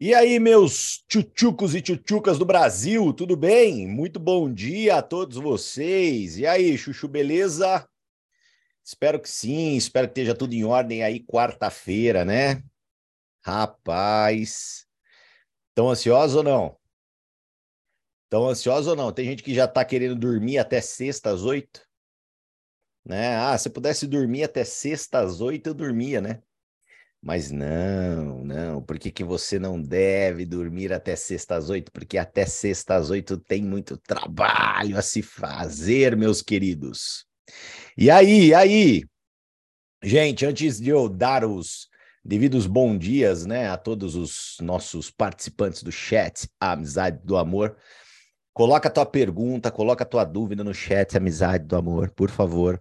E aí, meus tchutchucos e tchutchucas do Brasil, tudo bem? Muito bom dia a todos vocês. E aí, Chuchu, beleza? Espero que sim, espero que esteja tudo em ordem aí quarta-feira, né? Rapaz, tão ansioso ou não? Tão ansioso ou não? Tem gente que já tá querendo dormir até sexta às oito, né? Ah, se pudesse dormir até sexta às oito, eu dormia, né? Mas não, não, por que, que você não deve dormir até sexta às oito? Porque até sexta às oito tem muito trabalho a se fazer, meus queridos. E aí, aí? Gente, antes de eu dar os devidos bons dias, né, a todos os nossos participantes do chat, Amizade do Amor, coloca a tua pergunta, coloca a tua dúvida no chat, Amizade do Amor, por favor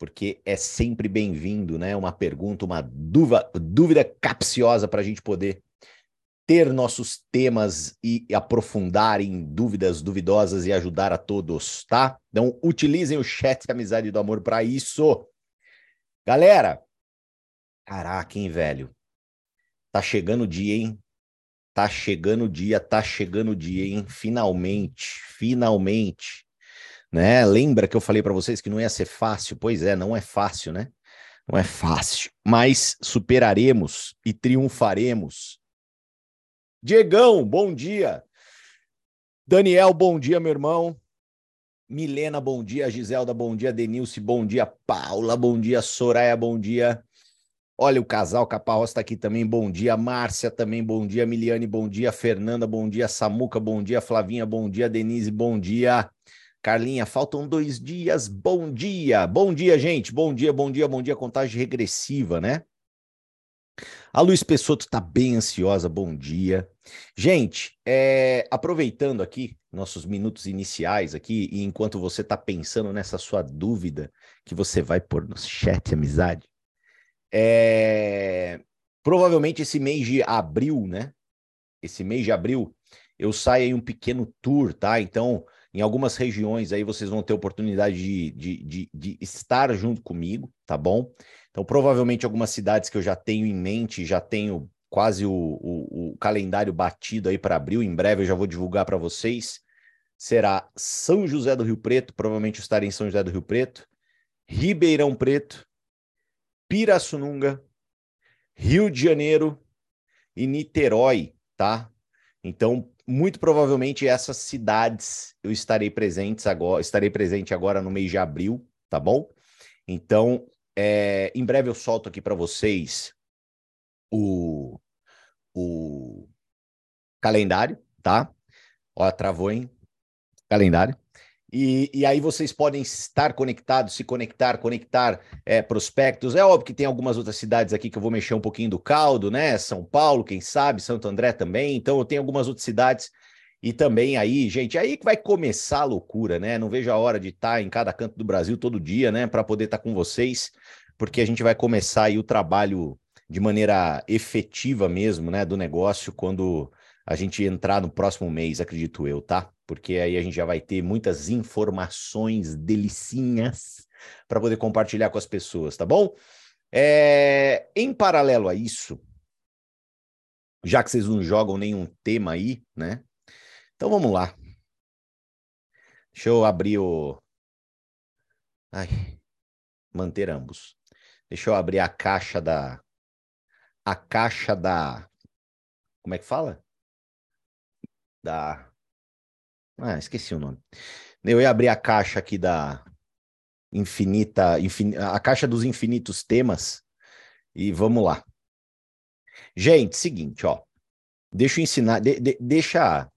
porque é sempre bem-vindo, né? Uma pergunta, uma dúvida, dúvida capciosa para a gente poder ter nossos temas e aprofundar em dúvidas duvidosas e ajudar a todos, tá? Então, utilizem o chat Amizade do Amor para isso. Galera, caraca, hein, velho? Tá chegando o dia, hein? Tá chegando o dia, tá chegando o dia, hein? Finalmente, finalmente né? Lembra que eu falei para vocês que não ia ser fácil? Pois é, não é fácil, né? Não é fácil, mas superaremos e triunfaremos. Diegão, bom dia. Daniel, bom dia, meu irmão. Milena, bom dia. Giselda, bom dia. Denilce, bom dia. Paula, bom dia. Soraya, bom dia. Olha, o casal Caparros está aqui também, bom dia. Márcia também, bom dia. Miliane, bom dia. Fernanda, bom dia. Samuca, bom dia. Flavinha, bom dia. Denise, bom dia. Carlinha, faltam dois dias. Bom dia, bom dia, gente. Bom dia, bom dia, bom dia. Contagem regressiva, né? A Luiz Pessoto está bem ansiosa. Bom dia, gente. É, aproveitando aqui nossos minutos iniciais aqui e enquanto você está pensando nessa sua dúvida que você vai pôr no chat, amizade. É, provavelmente esse mês de abril, né? Esse mês de abril eu saio em um pequeno tour, tá? Então em algumas regiões aí vocês vão ter oportunidade de, de, de, de estar junto comigo, tá bom? Então, provavelmente algumas cidades que eu já tenho em mente, já tenho quase o, o, o calendário batido aí para abril, em breve eu já vou divulgar para vocês. Será São José do Rio Preto, provavelmente eu estarei em São José do Rio Preto, Ribeirão Preto, Pirassununga, Rio de Janeiro e Niterói, tá? Então, muito provavelmente essas cidades eu estarei presentes agora, estarei presente agora no mês de abril, tá bom? Então, é, em breve eu solto aqui para vocês o, o calendário, tá? Ó, travou, hein? Calendário. E, e, aí vocês podem estar conectados, se conectar, conectar é, prospectos. É óbvio que tem algumas outras cidades aqui que eu vou mexer um pouquinho do caldo, né? São Paulo, quem sabe, Santo André também. Então eu tenho algumas outras cidades e também aí, gente, aí que vai começar a loucura, né? Não vejo a hora de estar em cada canto do Brasil todo dia, né? Para poder estar com vocês, porque a gente vai começar aí o trabalho de maneira efetiva mesmo, né? Do negócio quando a gente entrar no próximo mês, acredito eu, tá? Porque aí a gente já vai ter muitas informações delicinhas para poder compartilhar com as pessoas, tá bom? É, em paralelo a isso, já que vocês não jogam nenhum tema aí, né? Então vamos lá. Deixa eu abrir o. Ai, manter ambos. Deixa eu abrir a caixa da. A caixa da. Como é que fala? Da ah, esqueci o nome. Eu ia abrir a caixa aqui da infinita, infin... a caixa dos infinitos temas e vamos lá. Gente, seguinte, ó. Deixa eu ensinar, de, de, deixa.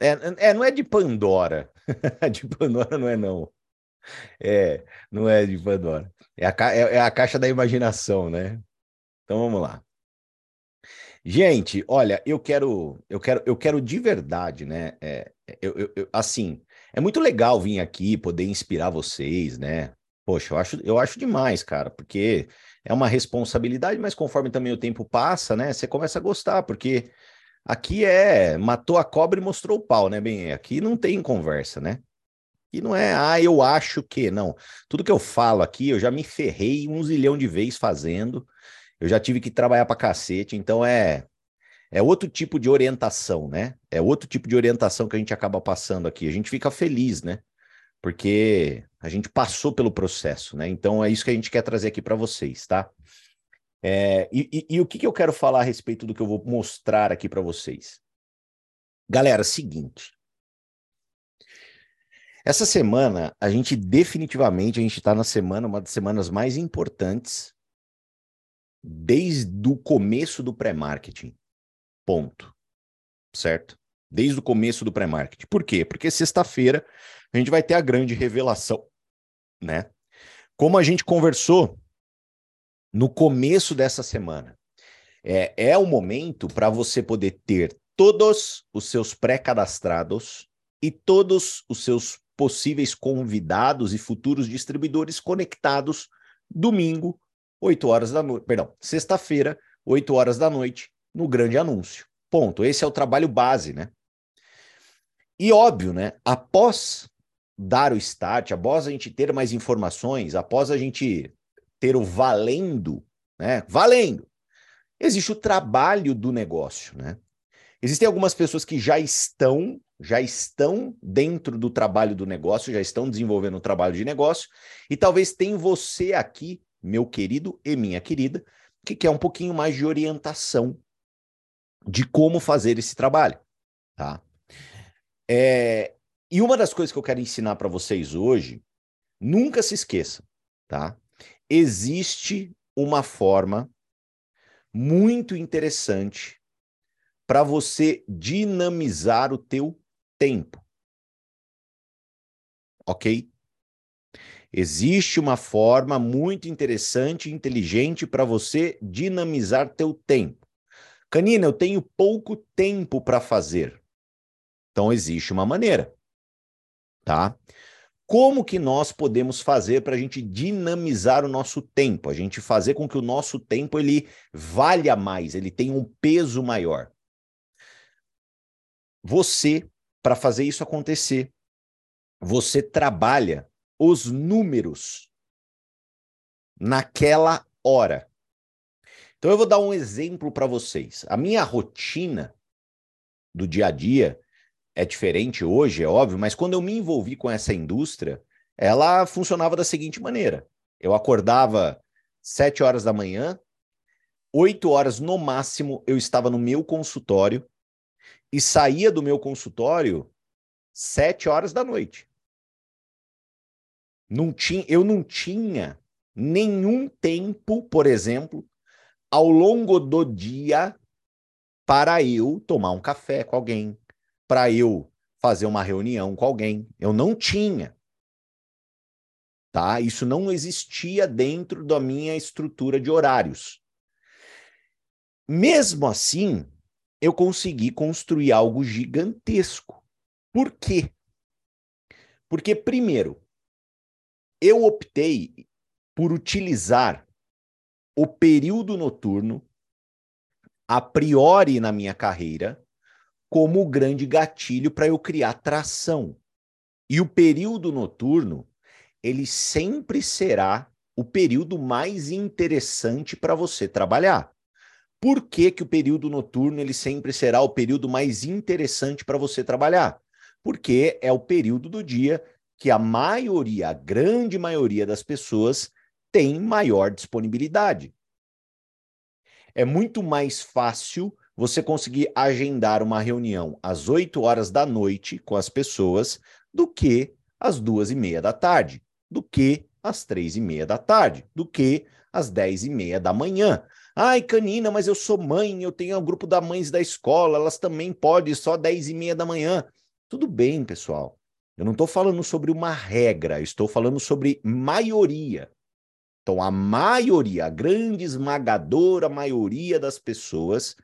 É, é, não é de Pandora. de Pandora não é, não. É, não é de Pandora. É a, é, é a caixa da imaginação, né? Então vamos lá. Gente, olha, eu quero, eu quero, eu quero de verdade, né? É, eu, eu, assim, é muito legal vir aqui poder inspirar vocês, né? Poxa, eu acho, eu acho demais, cara, porque é uma responsabilidade, mas conforme também o tempo passa, né? Você começa a gostar, porque aqui é matou a cobra e mostrou o pau, né? Bem, aqui não tem conversa, né? E não é, ah, eu acho que, não. Tudo que eu falo aqui, eu já me ferrei um zilhão de vezes fazendo. Eu já tive que trabalhar pra cacete, então é É outro tipo de orientação, né? É outro tipo de orientação que a gente acaba passando aqui. A gente fica feliz, né? Porque a gente passou pelo processo, né? Então é isso que a gente quer trazer aqui para vocês, tá? É, e, e, e, o que, que eu quero falar a respeito do que eu vou mostrar aqui para vocês? Galera, seguinte. Essa semana, a gente definitivamente, a gente está na semana, uma das semanas mais importantes desde o começo do pré-marketing. Ponto. Certo? Desde o começo do pré-marketing. Por quê? Porque sexta-feira a gente vai ter a grande revelação, né? Como a gente conversou no começo dessa semana, é, é o momento para você poder ter todos os seus pré-cadastrados e todos os seus possíveis convidados e futuros distribuidores conectados domingo, 8 horas da noite, perdão, sexta-feira, 8 horas da noite, no grande anúncio. Ponto. Esse é o trabalho base, né? E óbvio, né? Após dar o start, após a gente ter mais informações, após a gente ter o valendo, né? Valendo. Existe o trabalho do negócio, né? Existem algumas pessoas que já estão, já estão dentro do trabalho do negócio, já estão desenvolvendo o trabalho de negócio, e talvez tem você aqui, meu querido e minha querida, que quer um pouquinho mais de orientação de como fazer esse trabalho, tá? É, e uma das coisas que eu quero ensinar para vocês hoje, nunca se esqueça, tá? Existe uma forma muito interessante para você dinamizar o teu tempo. OK? Existe uma forma muito interessante e inteligente para você dinamizar teu tempo. Canina, eu tenho pouco tempo para fazer. Então existe uma maneira, tá? Como que nós podemos fazer para a gente dinamizar o nosso tempo, a gente fazer com que o nosso tempo ele valha mais, ele tenha um peso maior? Você, para fazer isso acontecer, você trabalha os números naquela hora. Então eu vou dar um exemplo para vocês. A minha rotina do dia a dia é diferente hoje, é óbvio, mas quando eu me envolvi com essa indústria, ela funcionava da seguinte maneira: eu acordava sete horas da manhã, oito horas no máximo eu estava no meu consultório e saía do meu consultório sete horas da noite. Não tinha, eu não tinha nenhum tempo, por exemplo, ao longo do dia para eu tomar um café com alguém, para eu fazer uma reunião com alguém. Eu não tinha. Tá? Isso não existia dentro da minha estrutura de horários. Mesmo assim, eu consegui construir algo gigantesco. Por quê? Porque, primeiro, eu optei por utilizar o período noturno, a priori na minha carreira, como o grande gatilho para eu criar tração. E o período noturno, ele sempre será o período mais interessante para você trabalhar. Por que, que o período noturno ele sempre será o período mais interessante para você trabalhar? Porque é o período do dia que a maioria, a grande maioria das pessoas tem maior disponibilidade. É muito mais fácil você conseguir agendar uma reunião às 8 horas da noite com as pessoas do que às duas e meia da tarde, do que às três e meia da tarde, do que às dez e meia da manhã. Ai, Canina, mas eu sou mãe, eu tenho um grupo da mães da escola, elas também podem só 10 e meia da manhã. Tudo bem, pessoal. Eu não estou falando sobre uma regra, estou falando sobre maioria. Então, a maioria, a grande esmagadora maioria das pessoas,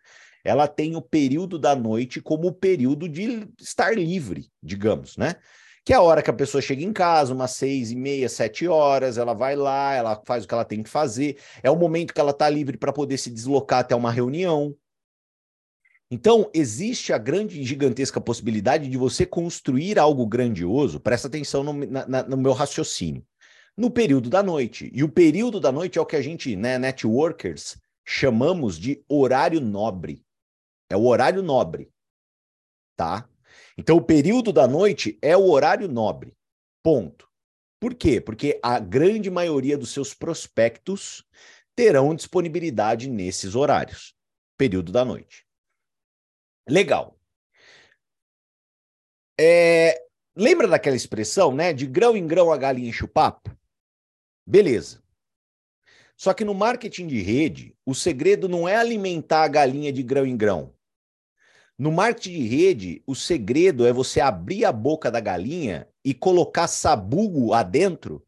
ela tem o período da noite como o período de estar livre, digamos, né? que é a hora que a pessoa chega em casa, umas seis e meia, sete horas, ela vai lá, ela faz o que ela tem que fazer, é o momento que ela está livre para poder se deslocar até uma reunião. Então, existe a grande e gigantesca possibilidade de você construir algo grandioso, presta atenção no, na, no meu raciocínio, no período da noite. E o período da noite é o que a gente, né, networkers, chamamos de horário nobre. É o horário nobre. Tá? Então, o período da noite é o horário nobre. Ponto. Por quê? Porque a grande maioria dos seus prospectos terão disponibilidade nesses horários, período da noite. Legal. É, lembra daquela expressão, né? De grão em grão a galinha enche o papo? Beleza. Só que no marketing de rede, o segredo não é alimentar a galinha de grão em grão. No marketing de rede, o segredo é você abrir a boca da galinha e colocar sabugo adentro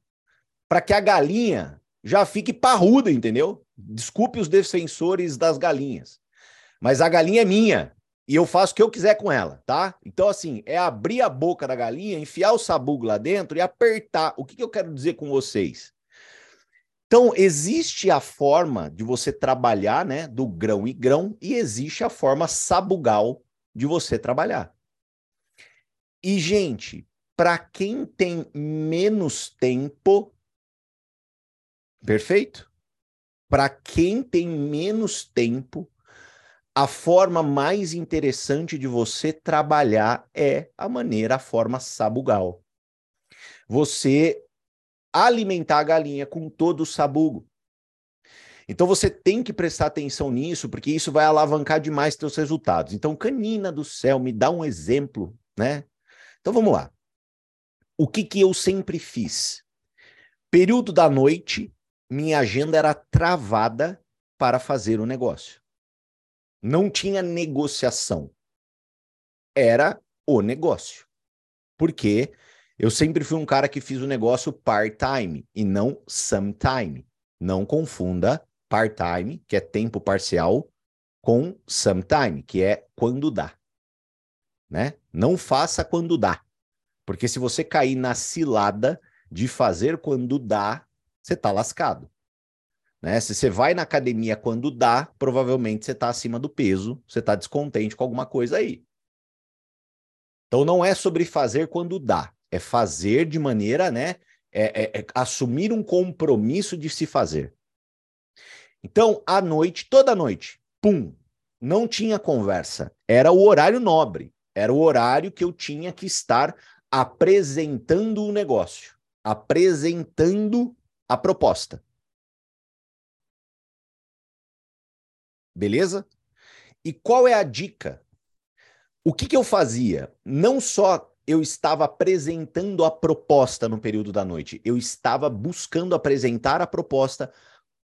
para que a galinha já fique parruda, entendeu? Desculpe os defensores das galinhas. Mas a galinha é minha e eu faço o que eu quiser com ela, tá? Então, assim, é abrir a boca da galinha, enfiar o sabugo lá dentro e apertar. O que, que eu quero dizer com vocês? Então, existe a forma de você trabalhar, né, do grão e grão, e existe a forma sabugal de você trabalhar. E, gente, para quem tem menos tempo, perfeito? Para quem tem menos tempo, a forma mais interessante de você trabalhar é a maneira, a forma sabugal. Você alimentar a galinha com todo o sabugo. Então você tem que prestar atenção nisso, porque isso vai alavancar demais seus resultados. Então, canina do céu, me dá um exemplo, né? Então vamos lá. O que que eu sempre fiz? Período da noite, minha agenda era travada para fazer o negócio. Não tinha negociação. Era o negócio. Porque eu sempre fui um cara que fiz o negócio part-time e não sometime. Não confunda part-time, que é tempo parcial, com sometime, que é quando dá. Né? Não faça quando dá. Porque se você cair na cilada de fazer quando dá, você está lascado. Né? Se você vai na academia quando dá, provavelmente você está acima do peso, você está descontente com alguma coisa aí. Então não é sobre fazer quando dá, é fazer de maneira, né? É, é, é assumir um compromisso de se fazer. Então, à noite, toda noite, pum, não tinha conversa. Era o horário nobre. Era o horário que eu tinha que estar apresentando o negócio, apresentando a proposta. Beleza? E qual é a dica? O que, que eu fazia? Não só eu estava apresentando a proposta no período da noite, eu estava buscando apresentar a proposta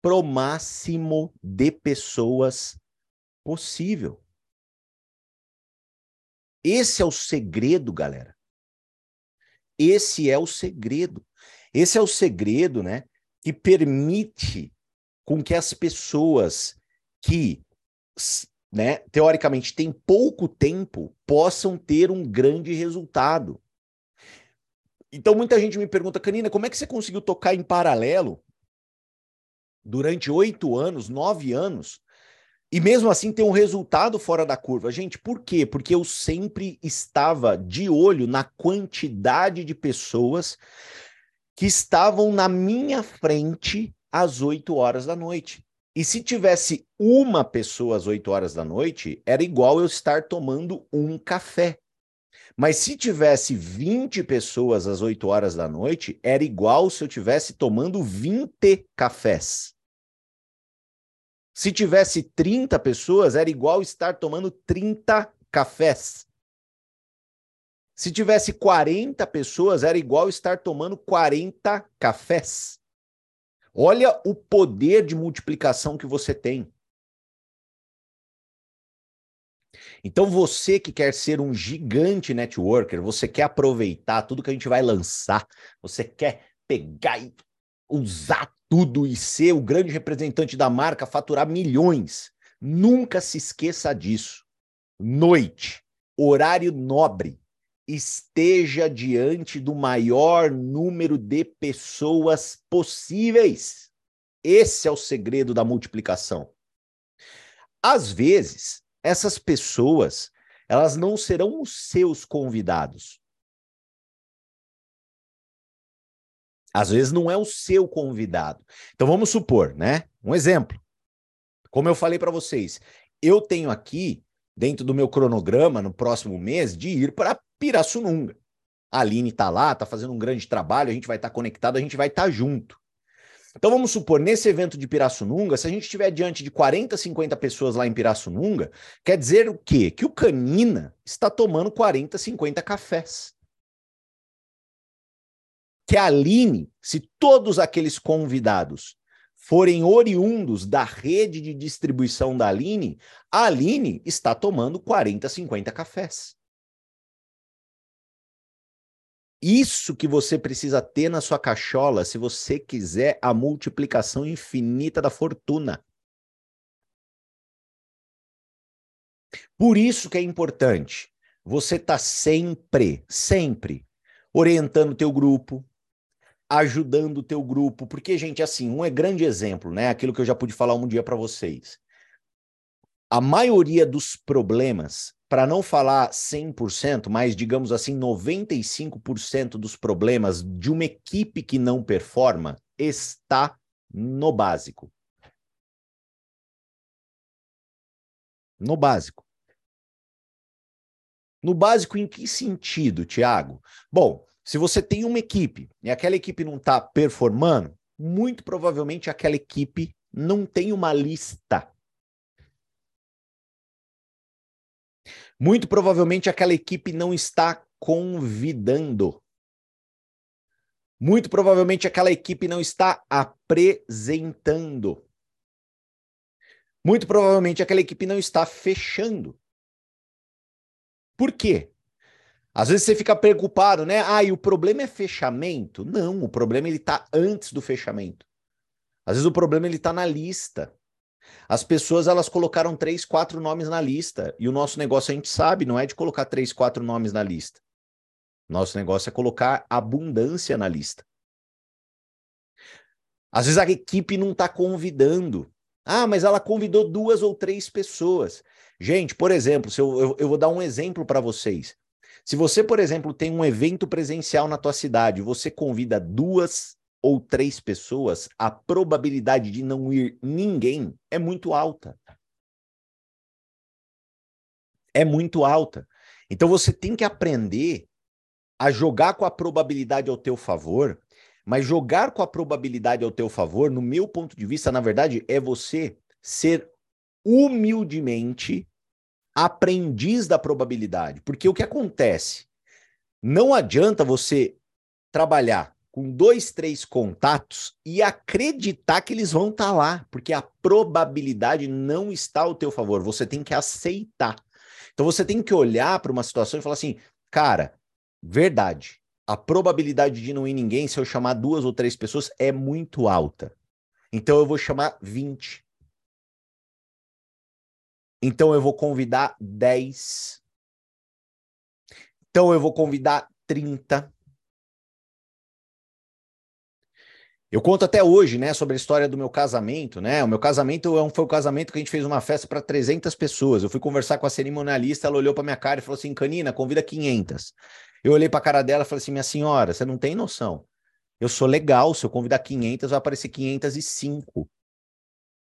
pro máximo de pessoas possível. Esse é o segredo, galera. Esse é o segredo. Esse é o segredo, né, que permite com que as pessoas que né, teoricamente tem pouco tempo, possam ter um grande resultado. Então muita gente me pergunta, Canina, como é que você conseguiu tocar em paralelo durante oito anos, nove anos, e mesmo assim ter um resultado fora da curva? Gente, por quê? Porque eu sempre estava de olho na quantidade de pessoas que estavam na minha frente às oito horas da noite. E se tivesse uma pessoa às 8 horas da noite, era igual eu estar tomando um café. Mas se tivesse 20 pessoas às 8 horas da noite, era igual se eu tivesse tomando 20 cafés. Se tivesse 30 pessoas, era igual estar tomando 30 cafés. Se tivesse 40 pessoas, era igual estar tomando 40 cafés. Olha o poder de multiplicação que você tem. Então, você que quer ser um gigante networker, você quer aproveitar tudo que a gente vai lançar, você quer pegar e usar tudo e ser o grande representante da marca, faturar milhões. Nunca se esqueça disso. Noite, horário nobre esteja diante do maior número de pessoas possíveis. Esse é o segredo da multiplicação. Às vezes, essas pessoas, elas não serão os seus convidados. Às vezes não é o seu convidado. Então vamos supor, né? Um exemplo. Como eu falei para vocês, eu tenho aqui dentro do meu cronograma no próximo mês de ir para Pirassununga. A Aline está lá, está fazendo um grande trabalho, a gente vai estar tá conectado, a gente vai estar tá junto. Então vamos supor, nesse evento de Pirassununga, se a gente estiver diante de 40, 50 pessoas lá em Pirassununga, quer dizer o quê? Que o Canina está tomando 40, 50 cafés. Que a Aline, se todos aqueles convidados forem oriundos da rede de distribuição da Aline, a Aline está tomando 40, 50 cafés. Isso que você precisa ter na sua cachola se você quiser a multiplicação infinita da fortuna. Por isso que é importante você estar tá sempre, sempre orientando o teu grupo, ajudando o teu grupo, porque gente, assim, um é grande exemplo, né? Aquilo que eu já pude falar um dia para vocês. A maioria dos problemas para não falar 100%, mas digamos assim, 95% dos problemas de uma equipe que não performa está no básico. No básico. No básico, em que sentido, Tiago? Bom, se você tem uma equipe e aquela equipe não está performando, muito provavelmente aquela equipe não tem uma lista Muito provavelmente aquela equipe não está convidando. Muito provavelmente aquela equipe não está apresentando. Muito provavelmente aquela equipe não está fechando. Por quê? Às vezes você fica preocupado, né? Ah, e o problema é fechamento? Não, o problema ele está antes do fechamento. Às vezes o problema ele está na lista. As pessoas elas colocaram três, quatro nomes na lista. E o nosso negócio a gente sabe, não é de colocar três, quatro nomes na lista. Nosso negócio é colocar abundância na lista. Às vezes a equipe não está convidando. Ah, mas ela convidou duas ou três pessoas. Gente, por exemplo, se eu, eu, eu vou dar um exemplo para vocês. Se você, por exemplo, tem um evento presencial na tua cidade, você convida duas ou três pessoas, a probabilidade de não ir ninguém é muito alta. É muito alta. Então você tem que aprender a jogar com a probabilidade ao teu favor, mas jogar com a probabilidade ao teu favor, no meu ponto de vista, na verdade, é você ser humildemente aprendiz da probabilidade. Porque o que acontece? Não adianta você trabalhar com dois, três contatos e acreditar que eles vão estar tá lá, porque a probabilidade não está ao teu favor. Você tem que aceitar. Então você tem que olhar para uma situação e falar assim, cara, verdade. A probabilidade de não ir ninguém, se eu chamar duas ou três pessoas, é muito alta. Então eu vou chamar 20. Então eu vou convidar 10. Então eu vou convidar 30. Eu conto até hoje, né, sobre a história do meu casamento, né? O meu casamento é foi o casamento que a gente fez uma festa para 300 pessoas. Eu fui conversar com a cerimonialista, ela olhou para minha cara e falou assim: "Canina, convida 500". Eu olhei para a cara dela e falei assim: "Minha senhora, você não tem noção. Eu sou legal, se eu convidar 500, vai aparecer 505".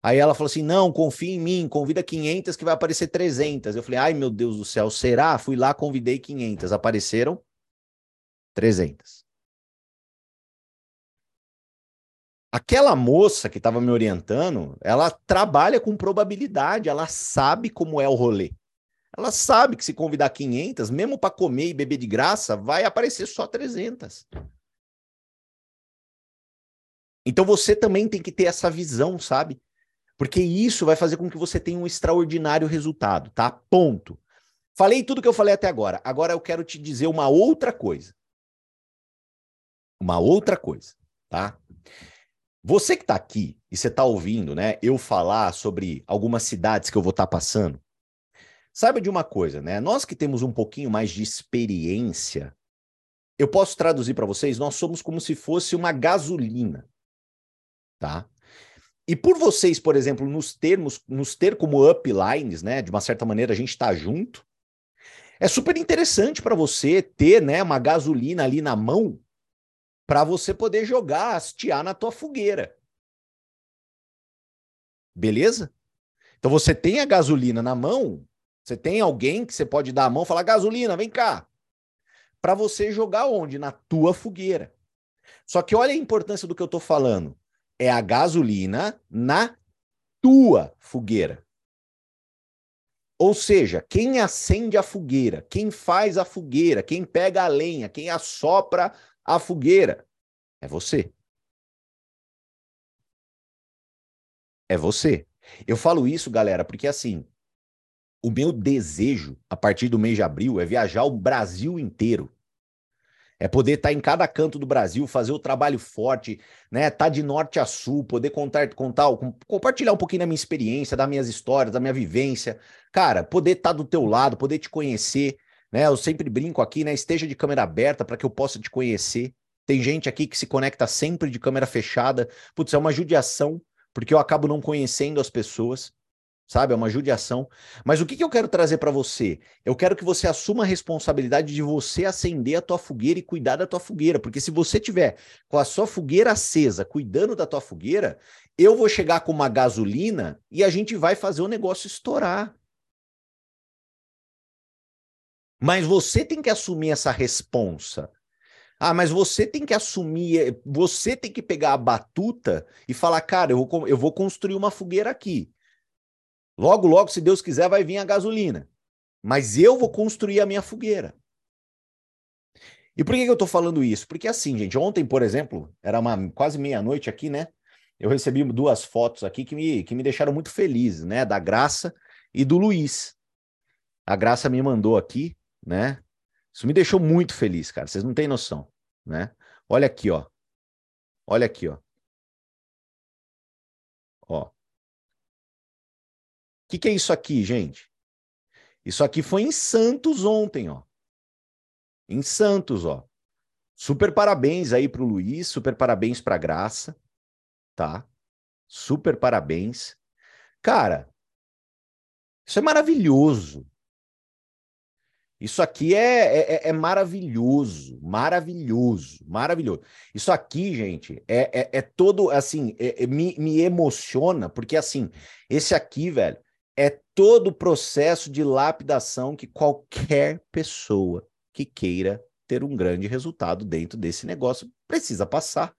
Aí ela falou assim: "Não, confia em mim, convida 500 que vai aparecer 300". Eu falei: "Ai, meu Deus do céu, será?". Fui lá, convidei 500, apareceram 300. Aquela moça que estava me orientando, ela trabalha com probabilidade, ela sabe como é o rolê. Ela sabe que se convidar 500, mesmo para comer e beber de graça, vai aparecer só 300. Então você também tem que ter essa visão, sabe? Porque isso vai fazer com que você tenha um extraordinário resultado, tá? Ponto. Falei tudo que eu falei até agora. Agora eu quero te dizer uma outra coisa. Uma outra coisa, tá? Você que está aqui e você está ouvindo, né, eu falar sobre algumas cidades que eu vou estar tá passando, saiba de uma coisa, né? Nós que temos um pouquinho mais de experiência, eu posso traduzir para vocês, nós somos como se fosse uma gasolina, tá? E por vocês, por exemplo, nos termos, nos ter como uplines, né, de uma certa maneira a gente está junto, é super interessante para você ter, né, uma gasolina ali na mão para você poder jogar, hastear na tua fogueira. Beleza? Então você tem a gasolina na mão Você tem alguém que você pode dar a mão e falar: gasolina, vem cá. Para você jogar onde? Na tua fogueira. Só que olha a importância do que eu estou falando. É a gasolina na tua fogueira. Ou seja, quem acende a fogueira, quem faz a fogueira, quem pega a lenha, quem assopra a fogueira, é você. É você. Eu falo isso, galera, porque assim, o meu desejo a partir do mês de abril é viajar o Brasil inteiro. É poder estar tá em cada canto do Brasil, fazer o trabalho forte, né? Tá de norte a sul, poder contar, contar, compartilhar um pouquinho da minha experiência, das minhas histórias, da minha vivência. Cara, poder estar tá do teu lado, poder te conhecer, né? Eu sempre brinco aqui, né? Esteja de câmera aberta para que eu possa te conhecer. Tem gente aqui que se conecta sempre de câmera fechada. Putz, é uma judiação, porque eu acabo não conhecendo as pessoas sabe? É uma judiação. Mas o que, que eu quero trazer para você? Eu quero que você assuma a responsabilidade de você acender a tua fogueira e cuidar da tua fogueira, porque se você tiver com a sua fogueira acesa, cuidando da tua fogueira, eu vou chegar com uma gasolina e a gente vai fazer o negócio estourar. Mas você tem que assumir essa responsa. Ah, mas você tem que assumir, você tem que pegar a batuta e falar, cara, eu vou, eu vou construir uma fogueira aqui. Logo, logo, se Deus quiser, vai vir a gasolina. Mas eu vou construir a minha fogueira. E por que, eu estou falando isso? Porque assim, gente, ontem, por exemplo, era uma quase meia-noite aqui, né? Eu recebi duas fotos aqui que me, que me deixaram muito feliz, né? Da Graça e do Luiz. A Graça me mandou aqui, né? Isso me deixou muito feliz, cara. Vocês não têm noção, né? Olha aqui, ó. Olha aqui, ó. Ó que, que é isso aqui, gente? Isso aqui foi em Santos ontem, ó. Em Santos, ó. Super parabéns aí pro Luiz, super parabéns pra Graça, tá? Super parabéns. Cara, isso é maravilhoso. Isso aqui é, é, é, maravilhoso, maravilhoso, maravilhoso. Isso aqui, gente, é, é, é todo assim, é, é, me, me emociona, porque assim, esse aqui, velho, é todo o processo de lapidação que qualquer pessoa que queira ter um grande resultado dentro desse negócio precisa passar.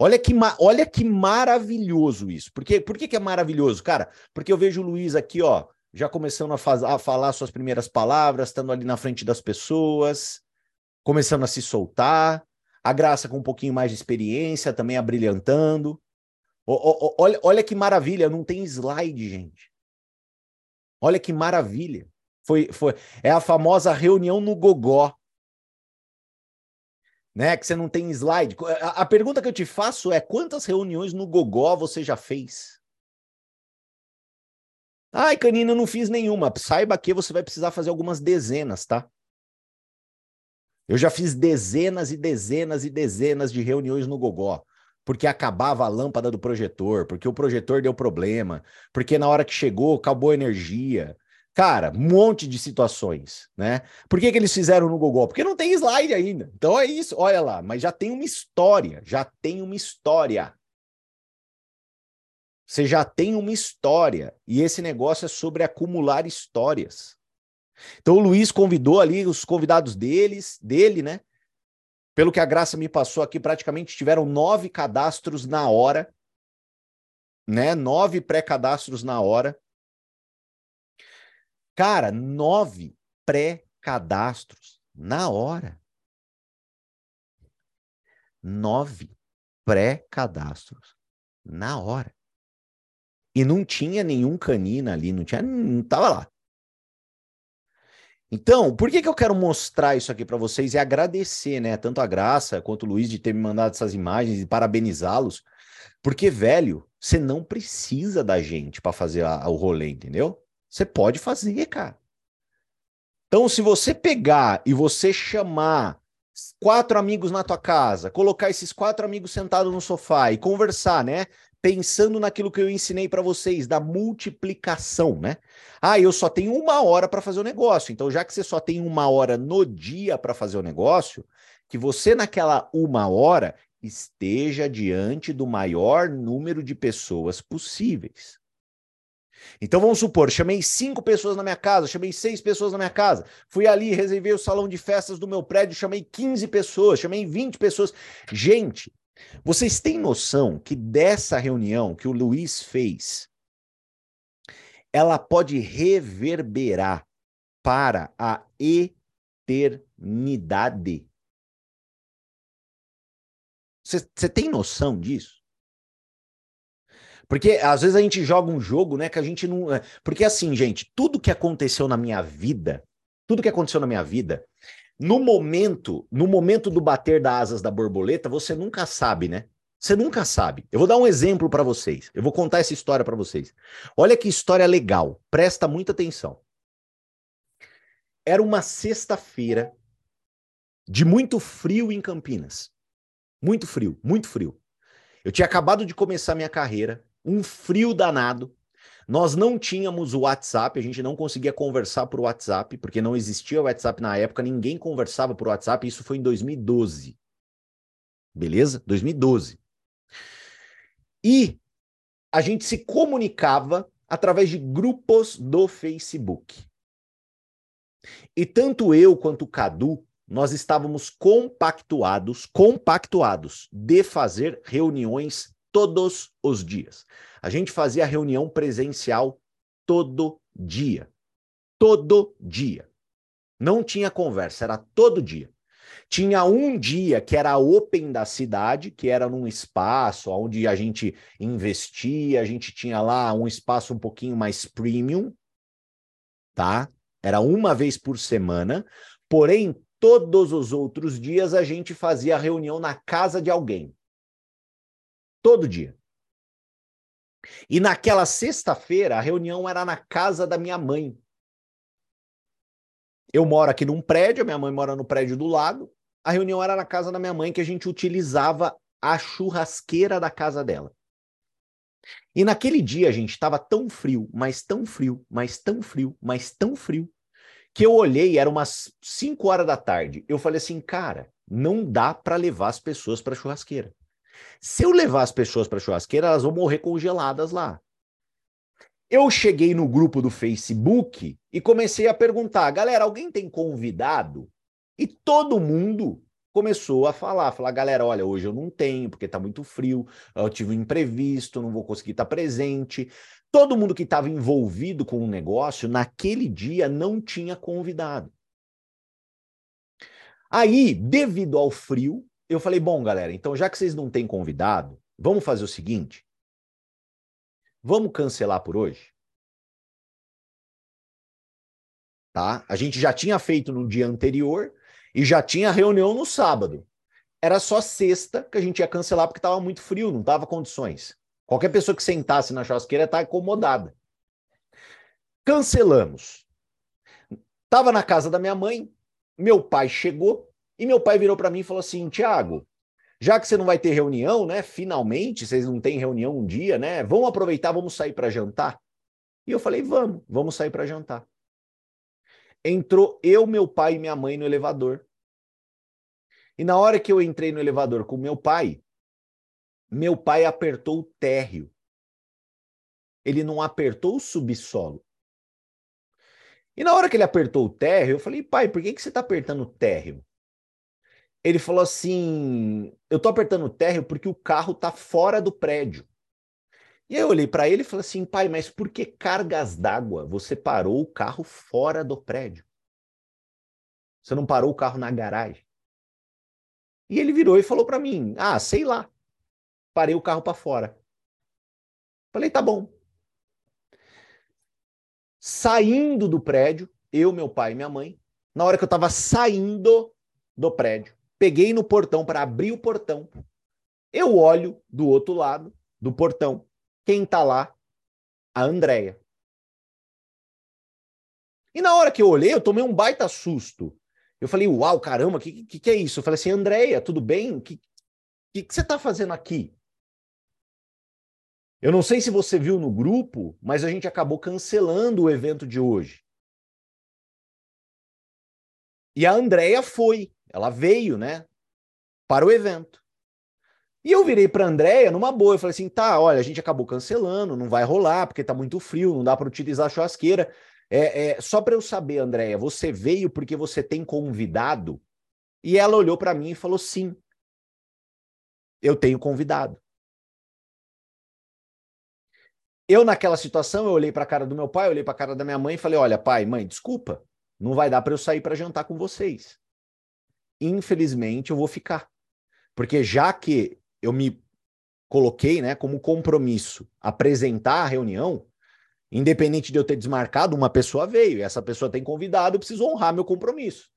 Olha que, olha que maravilhoso isso. Por, quê? Por que, que é maravilhoso, cara? Porque eu vejo o Luiz aqui, ó, já começando a, faz, a falar suas primeiras palavras, estando ali na frente das pessoas, começando a se soltar. A Graça com um pouquinho mais de experiência, também abrilhantando olha, olha que maravilha, não tem slide, gente. Olha que maravilha. Foi, foi, é a famosa reunião no gogó. Né, que você não tem slide. A, a pergunta que eu te faço é: quantas reuniões no gogó você já fez? Ai, Canina, não fiz nenhuma. Saiba que você vai precisar fazer algumas dezenas, tá? Eu já fiz dezenas e dezenas e dezenas de reuniões no Gogó porque acabava a lâmpada do projetor, porque o projetor deu problema, porque na hora que chegou acabou a energia. Cara, um monte de situações, né? Por que, que eles fizeram no Google? Porque não tem slide ainda. Então é isso, olha lá, mas já tem uma história, já tem uma história. Você já tem uma história, e esse negócio é sobre acumular histórias. Então o Luiz convidou ali os convidados deles, dele, né? Pelo que a Graça me passou aqui, praticamente tiveram nove cadastros na hora, né? Nove pré-cadastros na hora. Cara, nove pré-cadastros na hora. Nove pré-cadastros na hora. E não tinha nenhum canino ali, não tinha, não tava lá. Então, por que, que eu quero mostrar isso aqui para vocês e agradecer, né, tanto a Graça quanto o Luiz de ter me mandado essas imagens e parabenizá-los? Porque, velho, você não precisa da gente para fazer a, a, o rolê, entendeu? Você pode fazer, cara. Então, se você pegar e você chamar quatro amigos na tua casa, colocar esses quatro amigos sentados no sofá e conversar, né? Pensando naquilo que eu ensinei para vocês, da multiplicação, né? Ah, eu só tenho uma hora para fazer o negócio. Então, já que você só tem uma hora no dia para fazer o negócio, que você naquela uma hora esteja diante do maior número de pessoas possíveis. Então vamos supor, chamei cinco pessoas na minha casa, chamei seis pessoas na minha casa, fui ali, reservei o salão de festas do meu prédio, chamei 15 pessoas, chamei 20 pessoas. Gente, vocês têm noção que dessa reunião que o Luiz fez, ela pode reverberar para a eternidade. Você tem noção disso? Porque às vezes a gente joga um jogo, né, que a gente não. É, porque assim, gente, tudo que aconteceu na minha vida, tudo que aconteceu na minha vida, no momento, no momento do bater das asas da borboleta, você nunca sabe, né? Você nunca sabe. Eu vou dar um exemplo para vocês. Eu vou contar essa história para vocês. Olha que história legal. Presta muita atenção. Era uma sexta-feira de muito frio em Campinas. Muito frio, muito frio. Eu tinha acabado de começar minha carreira um frio danado. Nós não tínhamos o WhatsApp, a gente não conseguia conversar por WhatsApp, porque não existia o WhatsApp na época, ninguém conversava por WhatsApp, isso foi em 2012. Beleza? 2012. E a gente se comunicava através de grupos do Facebook. E tanto eu quanto o Cadu, nós estávamos compactuados, compactuados de fazer reuniões todos os dias. A gente fazia reunião presencial todo dia. Todo dia. Não tinha conversa, era todo dia. Tinha um dia que era open da cidade, que era num espaço onde a gente investia, a gente tinha lá um espaço um pouquinho mais premium, tá? Era uma vez por semana, porém, todos os outros dias a gente fazia reunião na casa de alguém. Todo dia. E naquela sexta-feira, a reunião era na casa da minha mãe. Eu moro aqui num prédio, minha mãe mora no prédio do lado. A reunião era na casa da minha mãe, que a gente utilizava a churrasqueira da casa dela. E naquele dia, gente, estava tão frio, mas tão frio, mas tão frio, mas tão frio, que eu olhei, era umas 5 horas da tarde. Eu falei assim, cara, não dá para levar as pessoas para churrasqueira. Se eu levar as pessoas para churrasqueira, elas vão morrer congeladas lá. Eu cheguei no grupo do Facebook e comecei a perguntar, galera, alguém tem convidado? E todo mundo começou a falar, falar, galera, olha, hoje eu não tenho, porque tá muito frio, eu tive um imprevisto, não vou conseguir estar presente. Todo mundo que estava envolvido com o negócio, naquele dia, não tinha convidado. Aí, devido ao frio, eu falei, bom, galera, então já que vocês não têm convidado, vamos fazer o seguinte. Vamos cancelar por hoje? Tá? A gente já tinha feito no dia anterior e já tinha reunião no sábado. Era só sexta que a gente ia cancelar porque estava muito frio, não tava condições. Qualquer pessoa que sentasse na churrasqueira tá acomodada. Cancelamos. Tava na casa da minha mãe, meu pai chegou, e meu pai virou para mim e falou assim: Tiago, já que você não vai ter reunião, né? Finalmente, vocês não têm reunião um dia, né? Vamos aproveitar, vamos sair para jantar? E eu falei: vamos, vamos sair para jantar. Entrou eu, meu pai e minha mãe no elevador. E na hora que eu entrei no elevador com meu pai, meu pai apertou o térreo. Ele não apertou o subsolo. E na hora que ele apertou o térreo, eu falei, pai, por que, que você está apertando o térreo? Ele falou assim: Eu tô apertando o térreo porque o carro tá fora do prédio. E eu olhei para ele e falei assim: Pai, mas por que cargas d'água você parou o carro fora do prédio? Você não parou o carro na garagem? E ele virou e falou para mim: Ah, sei lá. Parei o carro para fora. Falei: Tá bom. Saindo do prédio, eu, meu pai e minha mãe, na hora que eu estava saindo do prédio, peguei no portão para abrir o portão. Eu olho do outro lado do portão. Quem tá lá? A Andréia. E na hora que eu olhei, eu tomei um baita susto. Eu falei, uau, caramba, o que, que, que, é isso? Eu falei assim, Andréia, tudo bem? O que, que, que você está fazendo aqui? Eu não sei se você viu no grupo, mas a gente acabou cancelando o evento de hoje. E a Andréia foi. Ela veio, né, para o evento. E eu virei para Andréia numa boa, eu falei assim: "Tá, olha, a gente acabou cancelando, não vai rolar porque tá muito frio, não dá para utilizar a churrasqueira. É, é só para eu saber, Andréia, você veio porque você tem convidado?" E ela olhou para mim e falou: "Sim. Eu tenho convidado." Eu, naquela situação, eu olhei para a cara do meu pai, olhei para a cara da minha mãe e falei: Olha, pai, mãe, desculpa, não vai dar para eu sair para jantar com vocês. Infelizmente, eu vou ficar. Porque já que eu me coloquei né, como compromisso apresentar a reunião, independente de eu ter desmarcado, uma pessoa veio, e essa pessoa tem convidado, eu preciso honrar meu compromisso.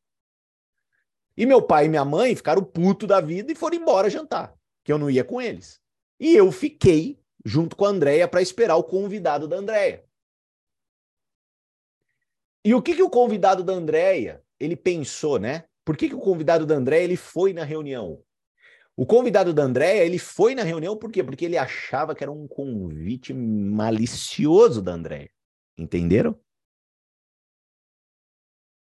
E meu pai e minha mãe ficaram puto da vida e foram embora jantar, que eu não ia com eles. E eu fiquei junto com a Andréia para esperar o convidado da Andréia. E o que, que o convidado da Andréia, ele pensou, né? Por que, que o convidado da Andréia, ele foi na reunião? O convidado da Andréia, ele foi na reunião por quê? Porque ele achava que era um convite malicioso da Andréia. Entenderam?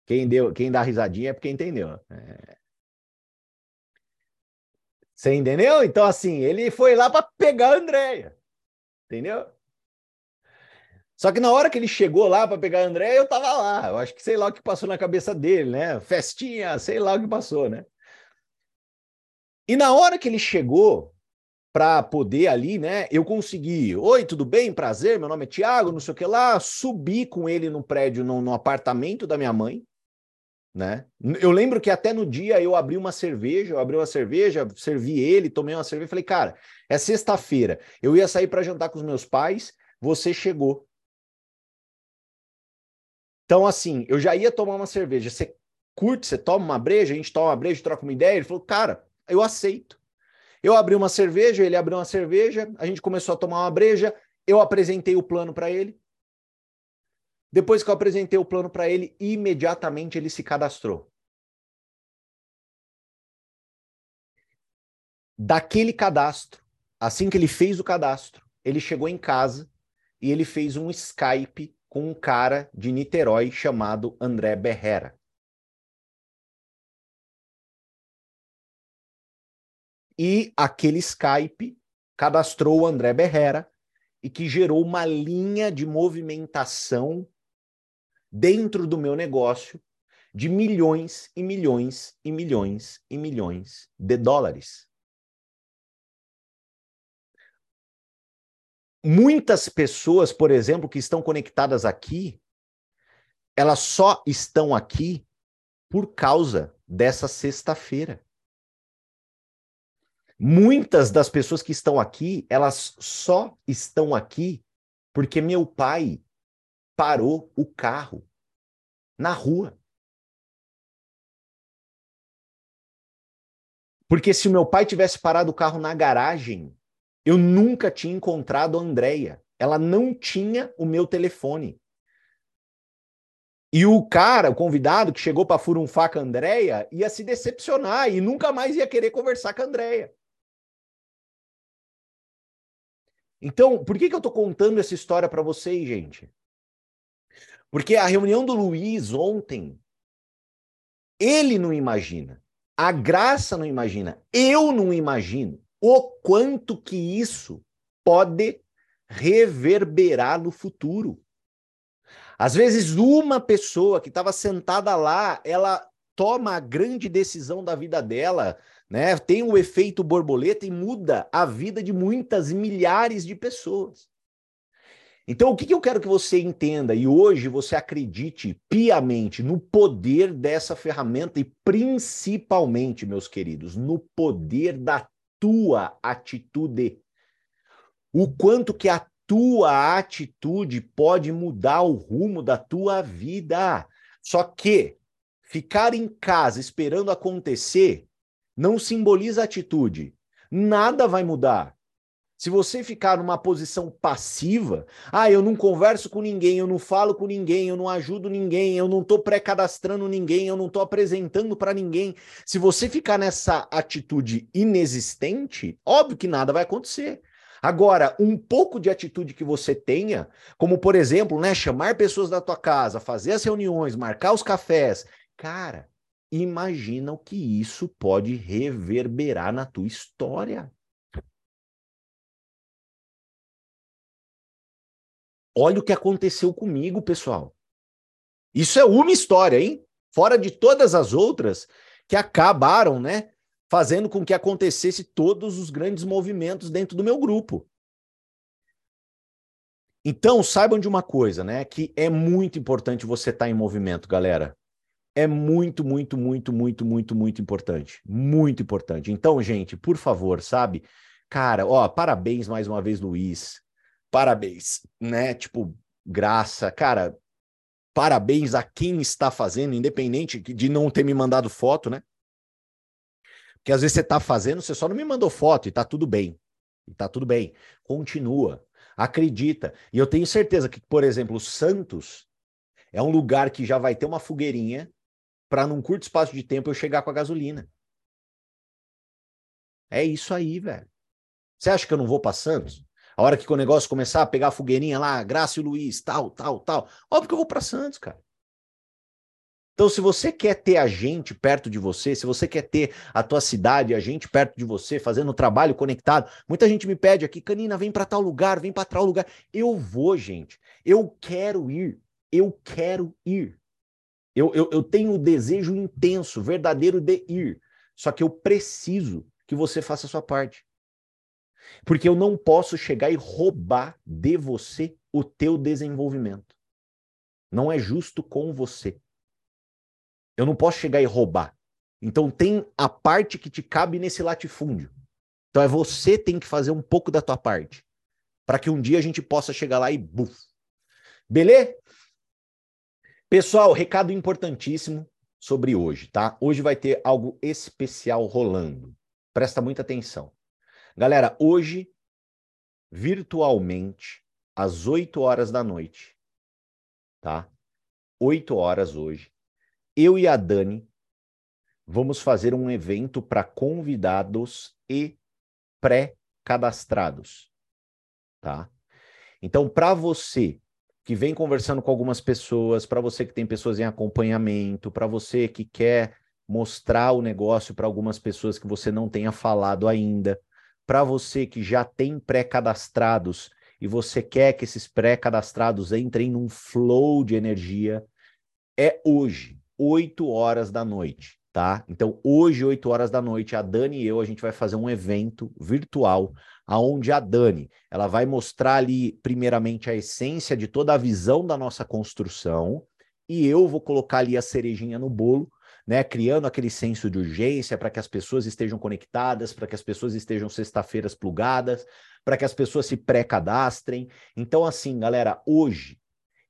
Quem, deu, quem dá risadinha é porque entendeu. É... Você entendeu? Então, assim, ele foi lá para pegar a Andréia. Entendeu? Só que na hora que ele chegou lá para pegar André, eu tava lá. Eu acho que sei lá o que passou na cabeça dele, né? Festinha, sei lá o que passou, né? E na hora que ele chegou para poder ali, né? Eu consegui. Oi, tudo bem? Prazer, meu nome é Tiago, não sei o que lá. Subi com ele no prédio, no, no apartamento da minha mãe, né? Eu lembro que até no dia eu abri uma cerveja, eu abri uma cerveja, servi ele, tomei uma cerveja, falei, cara, é sexta-feira, eu ia sair para jantar com os meus pais, você chegou. Então, assim, eu já ia tomar uma cerveja. Você curte, você toma uma breja, a gente toma uma breja, troca uma ideia. Ele falou, cara, eu aceito. Eu abri uma cerveja, ele abriu uma cerveja, a gente começou a tomar uma breja, eu apresentei o plano para ele. Depois que eu apresentei o plano para ele, imediatamente ele se cadastrou. Daquele cadastro, assim que ele fez o cadastro, ele chegou em casa e ele fez um Skype com um cara de Niterói chamado André Berrera. E aquele Skype cadastrou o André Berrera e que gerou uma linha de movimentação dentro do meu negócio de milhões e milhões e milhões e milhões de dólares. Muitas pessoas, por exemplo, que estão conectadas aqui, elas só estão aqui por causa dessa sexta-feira. Muitas das pessoas que estão aqui, elas só estão aqui porque meu pai parou o carro na rua. Porque se meu pai tivesse parado o carro na garagem, eu nunca tinha encontrado a Andrea. Ela não tinha o meu telefone. E o cara, o convidado que chegou para furunfar com a Andrea, ia se decepcionar e nunca mais ia querer conversar com a Andrea. Então, por que, que eu estou contando essa história para vocês, gente? Porque a reunião do Luiz ontem, ele não imagina. A graça não imagina. Eu não imagino o quanto que isso pode reverberar no futuro. Às vezes, uma pessoa que estava sentada lá, ela toma a grande decisão da vida dela, né? Tem o efeito borboleta e muda a vida de muitas milhares de pessoas. Então, o que, que eu quero que você entenda e hoje você acredite piamente no poder dessa ferramenta e principalmente, meus queridos, no poder da tua atitude. O quanto que a tua atitude pode mudar o rumo da tua vida. Só que ficar em casa esperando acontecer não simboliza atitude. Nada vai mudar. Se você ficar numa posição passiva, ah, eu não converso com ninguém, eu não falo com ninguém, eu não ajudo ninguém, eu não estou pré-cadastrando ninguém, eu não estou apresentando para ninguém. Se você ficar nessa atitude inexistente, óbvio que nada vai acontecer. Agora, um pouco de atitude que você tenha, como por exemplo, né, chamar pessoas da tua casa, fazer as reuniões, marcar os cafés, cara, imagina o que isso pode reverberar na tua história. Olha o que aconteceu comigo, pessoal. Isso é uma história, hein? Fora de todas as outras que acabaram, né, fazendo com que acontecesse todos os grandes movimentos dentro do meu grupo. Então, saibam de uma coisa, né, que é muito importante você estar tá em movimento, galera. É muito, muito, muito, muito, muito, muito importante. Muito importante. Então, gente, por favor, sabe? Cara, ó, parabéns mais uma vez, Luiz. Parabéns, né? Tipo, graça. Cara, parabéns a quem está fazendo, independente de não ter me mandado foto, né? Porque às vezes você está fazendo, você só não me mandou foto e tá tudo bem. E tá tudo bem. Continua. Acredita. E eu tenho certeza que, por exemplo, Santos é um lugar que já vai ter uma fogueirinha para num curto espaço de tempo eu chegar com a gasolina. É isso aí, velho. Você acha que eu não vou para Santos? A hora que o negócio começar a pegar a fogueirinha lá, Graça e Luiz, tal, tal, tal. Óbvio que eu vou para Santos, cara. Então, se você quer ter a gente perto de você, se você quer ter a tua cidade, a gente perto de você, fazendo trabalho conectado, muita gente me pede aqui, Canina, vem para tal lugar, vem para tal lugar. Eu vou, gente. Eu quero ir. Eu quero ir. Eu, eu, eu tenho o desejo intenso, verdadeiro de ir. Só que eu preciso que você faça a sua parte. Porque eu não posso chegar e roubar de você o teu desenvolvimento. Não é justo com você. Eu não posso chegar e roubar. Então tem a parte que te cabe nesse latifúndio. Então é você tem que fazer um pouco da tua parte para que um dia a gente possa chegar lá e buf. Beleza? Pessoal, recado importantíssimo sobre hoje, tá? Hoje vai ter algo especial rolando. Presta muita atenção. Galera, hoje, virtualmente, às 8 horas da noite, tá? 8 horas hoje, eu e a Dani vamos fazer um evento para convidados e pré-cadastrados, tá? Então, para você que vem conversando com algumas pessoas, para você que tem pessoas em acompanhamento, para você que quer mostrar o negócio para algumas pessoas que você não tenha falado ainda, para você que já tem pré-cadastrados e você quer que esses pré-cadastrados entrem num flow de energia, é hoje, 8 horas da noite, tá? Então, hoje, 8 horas da noite, a Dani e eu, a gente vai fazer um evento virtual aonde a Dani, ela vai mostrar ali primeiramente a essência de toda a visão da nossa construção e eu vou colocar ali a cerejinha no bolo, né, criando aquele senso de urgência para que as pessoas estejam conectadas, para que as pessoas estejam sexta-feiras plugadas, para que as pessoas se pré-cadastrem. Então assim, galera, hoje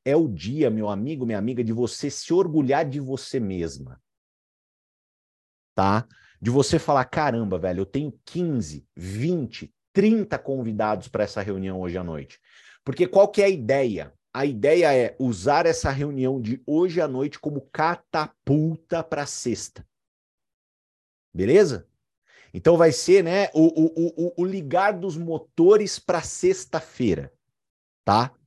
é o dia, meu amigo, minha amiga, de você se orgulhar de você mesma. Tá? De você falar, caramba, velho, eu tenho 15, 20, 30 convidados para essa reunião hoje à noite. Porque qual que é a ideia? A ideia é usar essa reunião de hoje à noite como catapulta para sexta. Beleza? Então vai ser, né, o, o, o, o ligar dos motores para sexta-feira, tá?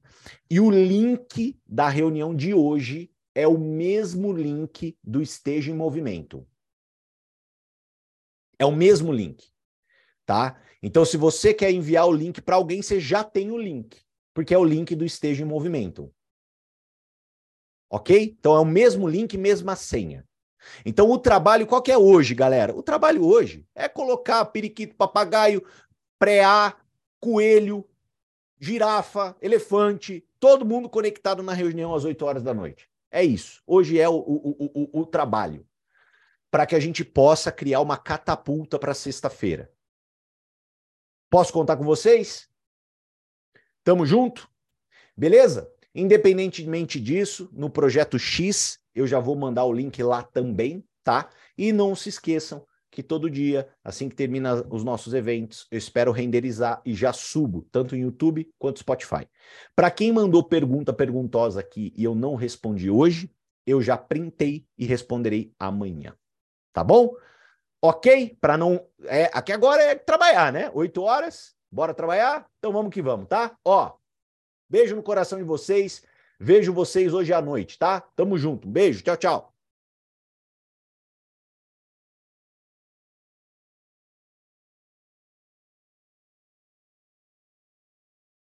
E o link da reunião de hoje é o mesmo link do Esteja em Movimento. É o mesmo link, tá? Então, se você quer enviar o link para alguém, você já tem o link, porque é o link do Esteja em Movimento. Ok? Então é o mesmo link, mesma senha. Então o trabalho, qual que é hoje, galera? O trabalho hoje é colocar periquito, papagaio, preá, coelho, girafa, elefante, todo mundo conectado na reunião às 8 horas da noite. É isso. Hoje é o, o, o, o trabalho. Para que a gente possa criar uma catapulta para sexta-feira. Posso contar com vocês? Tamo junto? Beleza? Independentemente disso, no projeto X, eu já vou mandar o link lá também, tá? E não se esqueçam que todo dia, assim que termina os nossos eventos, eu espero renderizar e já subo, tanto no YouTube quanto Spotify. Para quem mandou pergunta perguntosa aqui e eu não respondi hoje, eu já printei e responderei amanhã. Tá bom? ok? Para não. É, aqui agora é trabalhar, né? Oito horas, bora trabalhar? Então vamos que vamos, tá? Ó, beijo no coração de vocês. Vejo vocês hoje à noite, tá? Tamo junto. beijo, tchau, tchau.